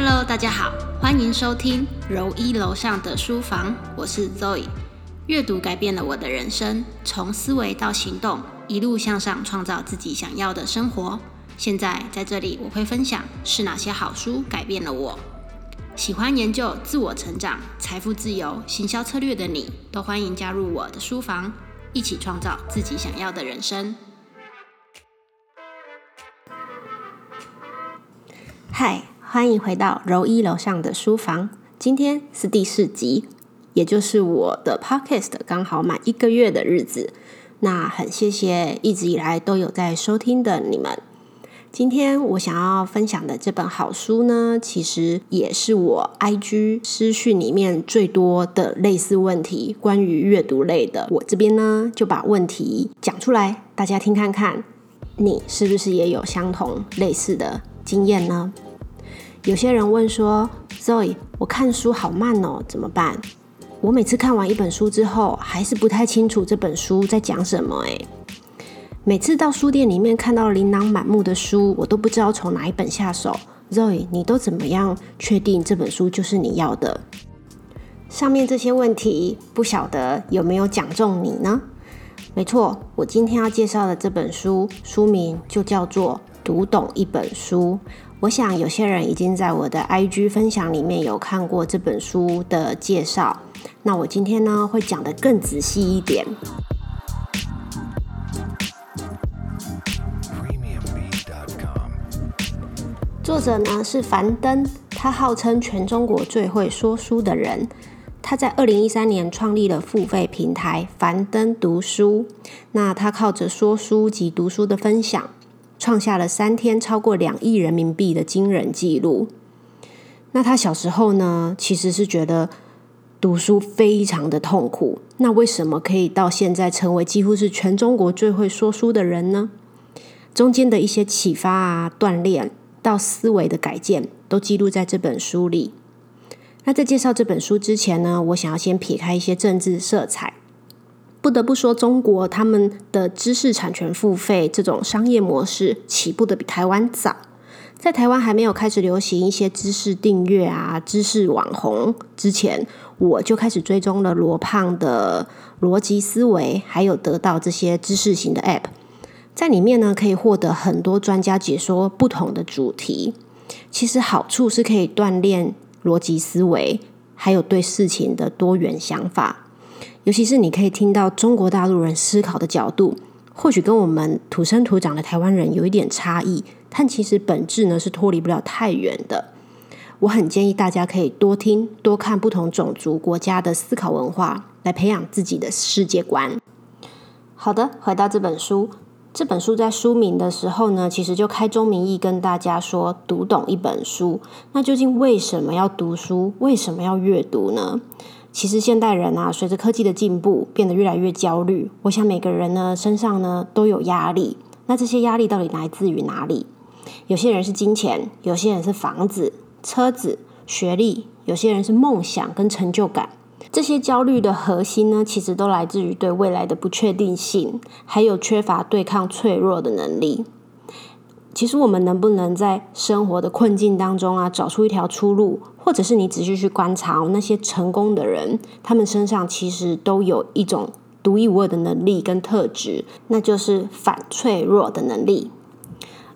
Hello，大家好，欢迎收听柔一楼上的书房，我是 Zoe。阅读改变了我的人生，从思维到行动，一路向上，创造自己想要的生活。现在在这里，我会分享是哪些好书改变了我。喜欢研究自我成长、财富自由、行销策略的你，都欢迎加入我的书房，一起创造自己想要的人生。嗨，欢迎回到柔一楼上的书房。今天是第四集，也就是我的 podcast 刚好满一个月的日子。那很谢谢一直以来都有在收听的你们。今天我想要分享的这本好书呢，其实也是我 IG 私讯里面最多的类似问题，关于阅读类的。我这边呢就把问题讲出来，大家听看看，你是不是也有相同类似的经验呢？有些人问说：“Zoe，我看书好慢哦，怎么办？”我每次看完一本书之后，还是不太清楚这本书在讲什么。诶，每次到书店里面看到琳琅满目的书，我都不知道从哪一本下手。Zoe，你都怎么样确定这本书就是你要的？上面这些问题，不晓得有没有讲中你呢？没错，我今天要介绍的这本书，书名就叫做《读懂一本书》。我想有些人已经在我的 IG 分享里面有看过这本书的介绍。那我今天呢会讲的更仔细一点。作者呢是樊登，他号称全中国最会说书的人。他在二零一三年创立了付费平台樊登读书。那他靠着说书及读书的分享。创下了三天超过两亿人民币的惊人记录。那他小时候呢，其实是觉得读书非常的痛苦。那为什么可以到现在成为几乎是全中国最会说书的人呢？中间的一些启发啊、锻炼到思维的改建，都记录在这本书里。那在介绍这本书之前呢，我想要先撇开一些政治色彩。不得不说，中国他们的知识产权付费这种商业模式起步的比台湾早。在台湾还没有开始流行一些知识订阅啊、知识网红之前，我就开始追踪了罗胖的逻辑思维，还有得到这些知识型的 App，在里面呢可以获得很多专家解说不同的主题。其实好处是可以锻炼逻辑思维，还有对事情的多元想法。尤其是你可以听到中国大陆人思考的角度，或许跟我们土生土长的台湾人有一点差异，但其实本质呢是脱离不了太远的。我很建议大家可以多听、多看不同种族国家的思考文化，来培养自己的世界观。好的，回到这本书，这本书在书名的时候呢，其实就开宗明义跟大家说，读懂一本书。那究竟为什么要读书？为什么要阅读呢？其实现代人啊，随着科技的进步，变得越来越焦虑。我想每个人呢，身上呢都有压力。那这些压力到底来自于哪里？有些人是金钱，有些人是房子、车子、学历，有些人是梦想跟成就感。这些焦虑的核心呢，其实都来自于对未来的不确定性，还有缺乏对抗脆弱的能力。其实我们能不能在生活的困境当中啊，找出一条出路，或者是你仔细去观察那些成功的人，他们身上其实都有一种独一无二的能力跟特质，那就是反脆弱的能力。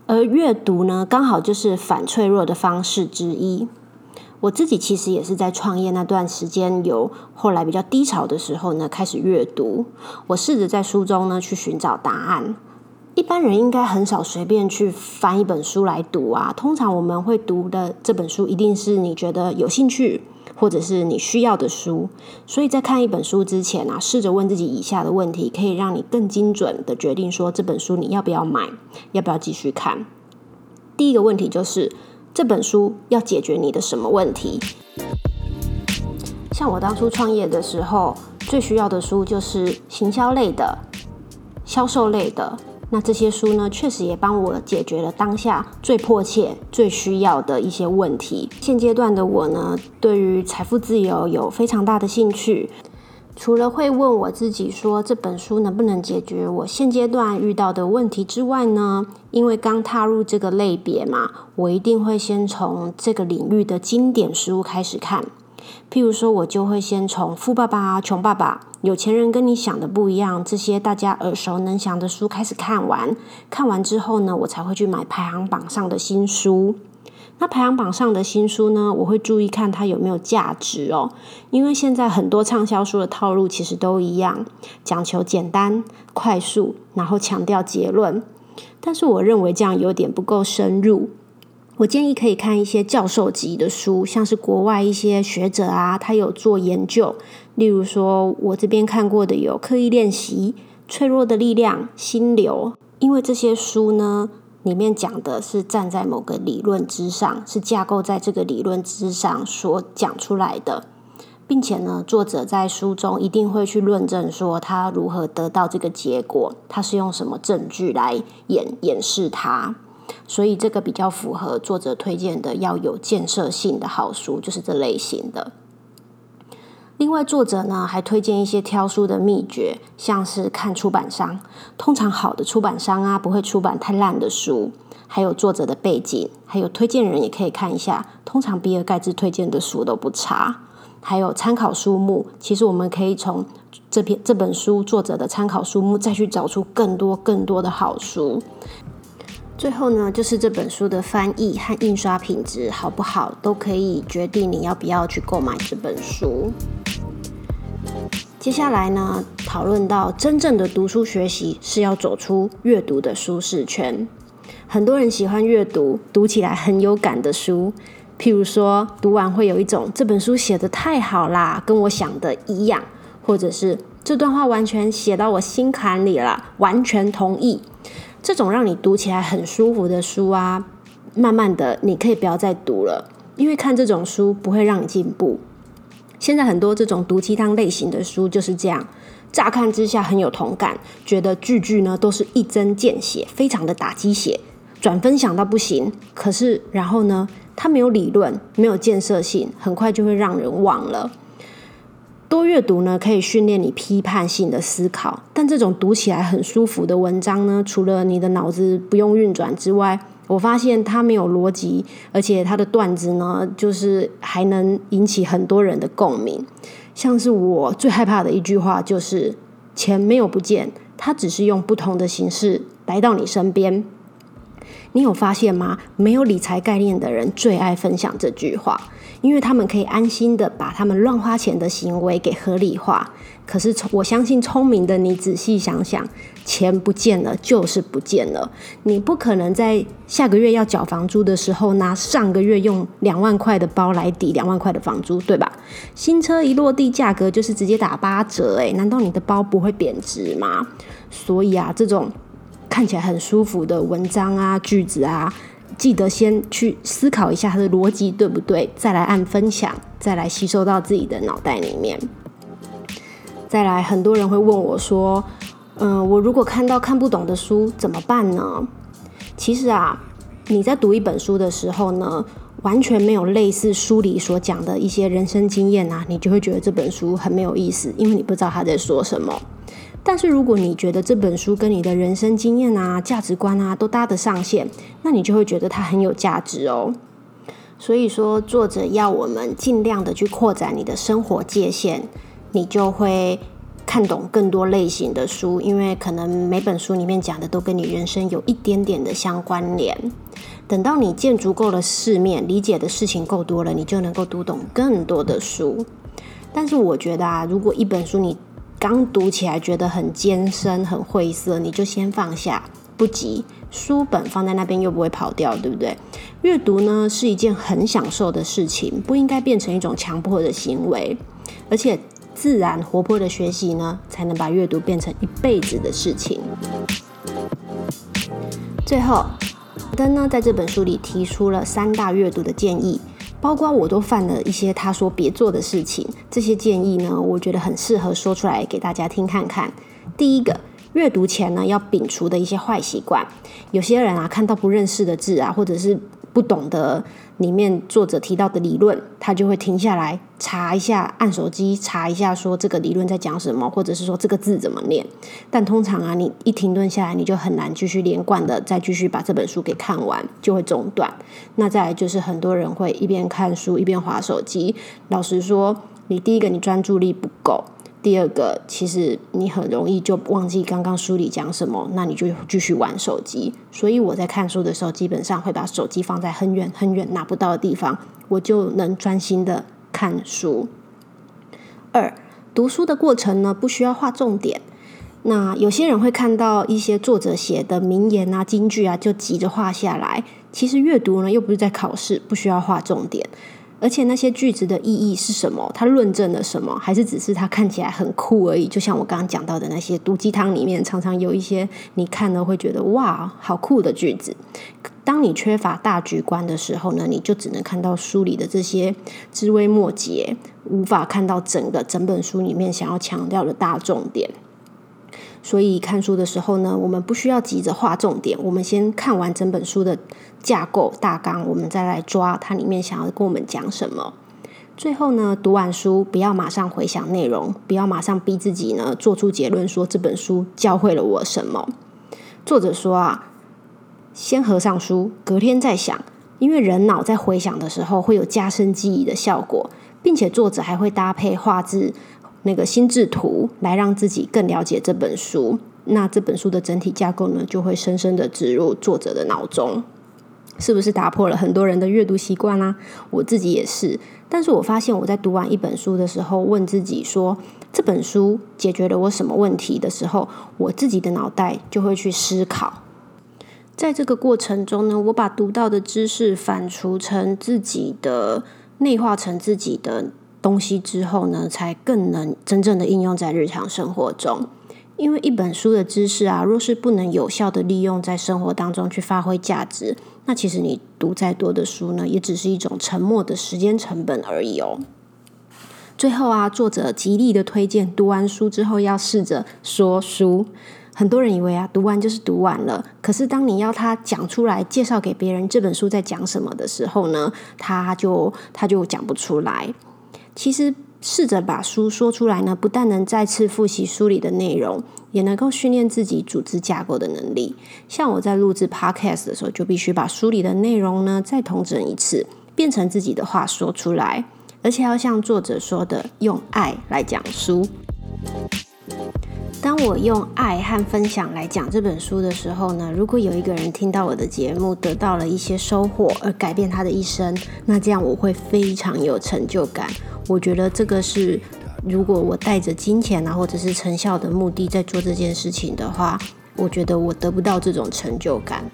而阅读呢，刚好就是反脆弱的方式之一。我自己其实也是在创业那段时间，有后来比较低潮的时候呢，开始阅读。我试着在书中呢去寻找答案。一般人应该很少随便去翻一本书来读啊。通常我们会读的这本书，一定是你觉得有兴趣，或者是你需要的书。所以在看一本书之前啊，试着问自己以下的问题，可以让你更精准的决定说这本书你要不要买，要不要继续看。第一个问题就是这本书要解决你的什么问题？像我当初创业的时候，最需要的书就是行销类的、销售类的。那这些书呢，确实也帮我解决了当下最迫切、最需要的一些问题。现阶段的我呢，对于财富自由有非常大的兴趣。除了会问我自己说这本书能不能解决我现阶段遇到的问题之外呢，因为刚踏入这个类别嘛，我一定会先从这个领域的经典书开始看。譬如说，我就会先从《富爸爸》《穷爸爸》《有钱人跟你想的不一样》这些大家耳熟能详的书开始看完。看完之后呢，我才会去买排行榜上的新书。那排行榜上的新书呢，我会注意看它有没有价值哦。因为现在很多畅销书的套路其实都一样，讲求简单、快速，然后强调结论。但是我认为这样有点不够深入。我建议可以看一些教授级的书，像是国外一些学者啊，他有做研究。例如说，我这边看过的有《刻意练习》《脆弱的力量》《心流》，因为这些书呢。里面讲的是站在某个理论之上，是架构在这个理论之上所讲出来的，并且呢，作者在书中一定会去论证说他如何得到这个结果，他是用什么证据来演演示他，所以这个比较符合作者推荐的要有建设性的好书，就是这类型的。另外，作者呢还推荐一些挑书的秘诀，像是看出版商。通常好的出版商啊，不会出版太烂的书。还有作者的背景，还有推荐人也可以看一下。通常比尔盖茨推荐的书都不差。还有参考书目，其实我们可以从这篇这本书作者的参考书目，再去找出更多更多的好书。最后呢，就是这本书的翻译和印刷品质好不好，都可以决定你要不要去购买这本书。接下来呢，讨论到真正的读书学习是要走出阅读的舒适圈。很多人喜欢阅读，读起来很有感的书，譬如说读完会有一种这本书写的太好啦，跟我想的一样，或者是这段话完全写到我心坎里了，完全同意。这种让你读起来很舒服的书啊，慢慢的你可以不要再读了，因为看这种书不会让你进步。现在很多这种毒鸡汤类型的书就是这样，乍看之下很有同感，觉得句句呢都是一针见血，非常的打鸡血，转分享到不行。可是然后呢，它没有理论，没有建设性，很快就会让人忘了。多阅读呢，可以训练你批判性的思考。但这种读起来很舒服的文章呢，除了你的脑子不用运转之外，我发现它没有逻辑，而且它的段子呢，就是还能引起很多人的共鸣。像是我最害怕的一句话，就是“钱没有不见，它只是用不同的形式来到你身边。”你有发现吗？没有理财概念的人最爱分享这句话。因为他们可以安心的把他们乱花钱的行为给合理化，可是我相信聪明的你仔细想想，钱不见了就是不见了，你不可能在下个月要缴房租的时候拿上个月用两万块的包来抵两万块的房租，对吧？新车一落地价格就是直接打八折，诶，难道你的包不会贬值吗？所以啊，这种看起来很舒服的文章啊、句子啊。记得先去思考一下它的逻辑对不对，再来按分享，再来吸收到自己的脑袋里面。再来，很多人会问我说：“嗯，我如果看到看不懂的书怎么办呢？”其实啊，你在读一本书的时候呢，完全没有类似书里所讲的一些人生经验啊，你就会觉得这本书很没有意思，因为你不知道他在说什么。但是如果你觉得这本书跟你的人生经验啊、价值观啊都搭得上线，那你就会觉得它很有价值哦。所以说，作者要我们尽量的去扩展你的生活界限，你就会看懂更多类型的书，因为可能每本书里面讲的都跟你人生有一点点的相关联。等到你见足够了世面，理解的事情够多了，你就能够读懂更多的书。但是我觉得啊，如果一本书你刚读起来觉得很艰深、很晦涩，你就先放下，不急。书本放在那边又不会跑掉，对不对？阅读呢是一件很享受的事情，不应该变成一种强迫的行为。而且自然活泼的学习呢，才能把阅读变成一辈子的事情。最后，登呢在这本书里提出了三大阅读的建议。包括我都犯了一些他说别做的事情，这些建议呢，我觉得很适合说出来给大家听看看。第一个，阅读前呢要摒除的一些坏习惯。有些人啊，看到不认识的字啊，或者是不懂得里面作者提到的理论，他就会停下来查一下，按手机查一下，说这个理论在讲什么，或者是说这个字怎么念。但通常啊，你一停顿下来，你就很难继续连贯的再继续把这本书给看完，就会中断。那再来就是很多人会一边看书一边划手机。老实说，你第一个你专注力不够。第二个，其实你很容易就忘记刚刚书里讲什么，那你就继续玩手机。所以我在看书的时候，基本上会把手机放在很远很远拿不到的地方，我就能专心的看书。二，读书的过程呢，不需要画重点。那有些人会看到一些作者写的名言啊、金句啊，就急着画下来。其实阅读呢，又不是在考试，不需要画重点。而且那些句子的意义是什么？它论证了什么？还是只是它看起来很酷而已？就像我刚刚讲到的那些毒鸡汤里面，常常有一些你看了会觉得哇，好酷的句子。当你缺乏大局观的时候呢，你就只能看到书里的这些枝微末节，无法看到整个整本书里面想要强调的大重点。所以看书的时候呢，我们不需要急着画重点，我们先看完整本书的架构大纲，我们再来抓它里面想要跟我们讲什么。最后呢，读完书不要马上回想内容，不要马上逼自己呢做出结论，说这本书教会了我什么。作者说啊，先合上书，隔天再想，因为人脑在回想的时候会有加深记忆的效果，并且作者还会搭配画质。那个心智图来让自己更了解这本书，那这本书的整体架构呢，就会深深的植入作者的脑中，是不是打破了很多人的阅读习惯啦？我自己也是，但是我发现我在读完一本书的时候，问自己说这本书解决了我什么问题的时候，我自己的脑袋就会去思考，在这个过程中呢，我把读到的知识反刍成自己的内化成自己的。东西之后呢，才更能真正的应用在日常生活中。因为一本书的知识啊，若是不能有效的利用在生活当中去发挥价值，那其实你读再多的书呢，也只是一种沉默的时间成本而已哦。最后啊，作者极力的推荐，读完书之后要试着说书。很多人以为啊，读完就是读完了，可是当你要他讲出来，介绍给别人这本书在讲什么的时候呢，他就他就讲不出来。其实试着把书说出来呢，不但能再次复习书里的内容，也能够训练自己组织架构的能力。像我在录制 Podcast 的时候，就必须把书里的内容呢再统整一次，变成自己的话说出来，而且要像作者说的，用爱来讲书。当我用爱和分享来讲这本书的时候呢，如果有一个人听到我的节目，得到了一些收获而改变他的一生，那这样我会非常有成就感。我觉得这个是，如果我带着金钱啊或者是成效的目的在做这件事情的话，我觉得我得不到这种成就感。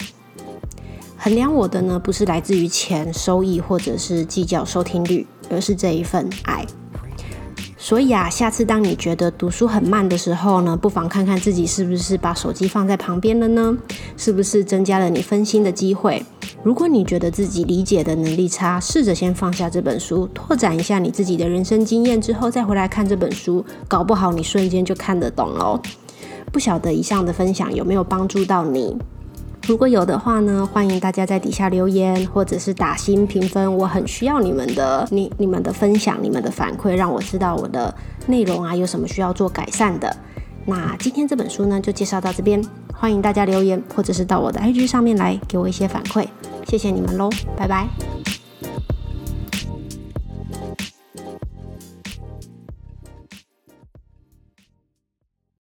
衡量我的呢，不是来自于钱、收益或者是计较收听率，而是这一份爱。所以啊，下次当你觉得读书很慢的时候呢，不妨看看自己是不是把手机放在旁边了呢？是不是增加了你分心的机会？如果你觉得自己理解的能力差，试着先放下这本书，拓展一下你自己的人生经验之后，再回来看这本书，搞不好你瞬间就看得懂喽。不晓得以上的分享有没有帮助到你？如果有的话呢，欢迎大家在底下留言，或者是打新评分。我很需要你们的你你们的分享，你们的反馈，让我知道我的内容啊有什么需要做改善的。那今天这本书呢，就介绍到这边。欢迎大家留言，或者是到我的 IG 上面来给我一些反馈。谢谢你们喽，拜拜。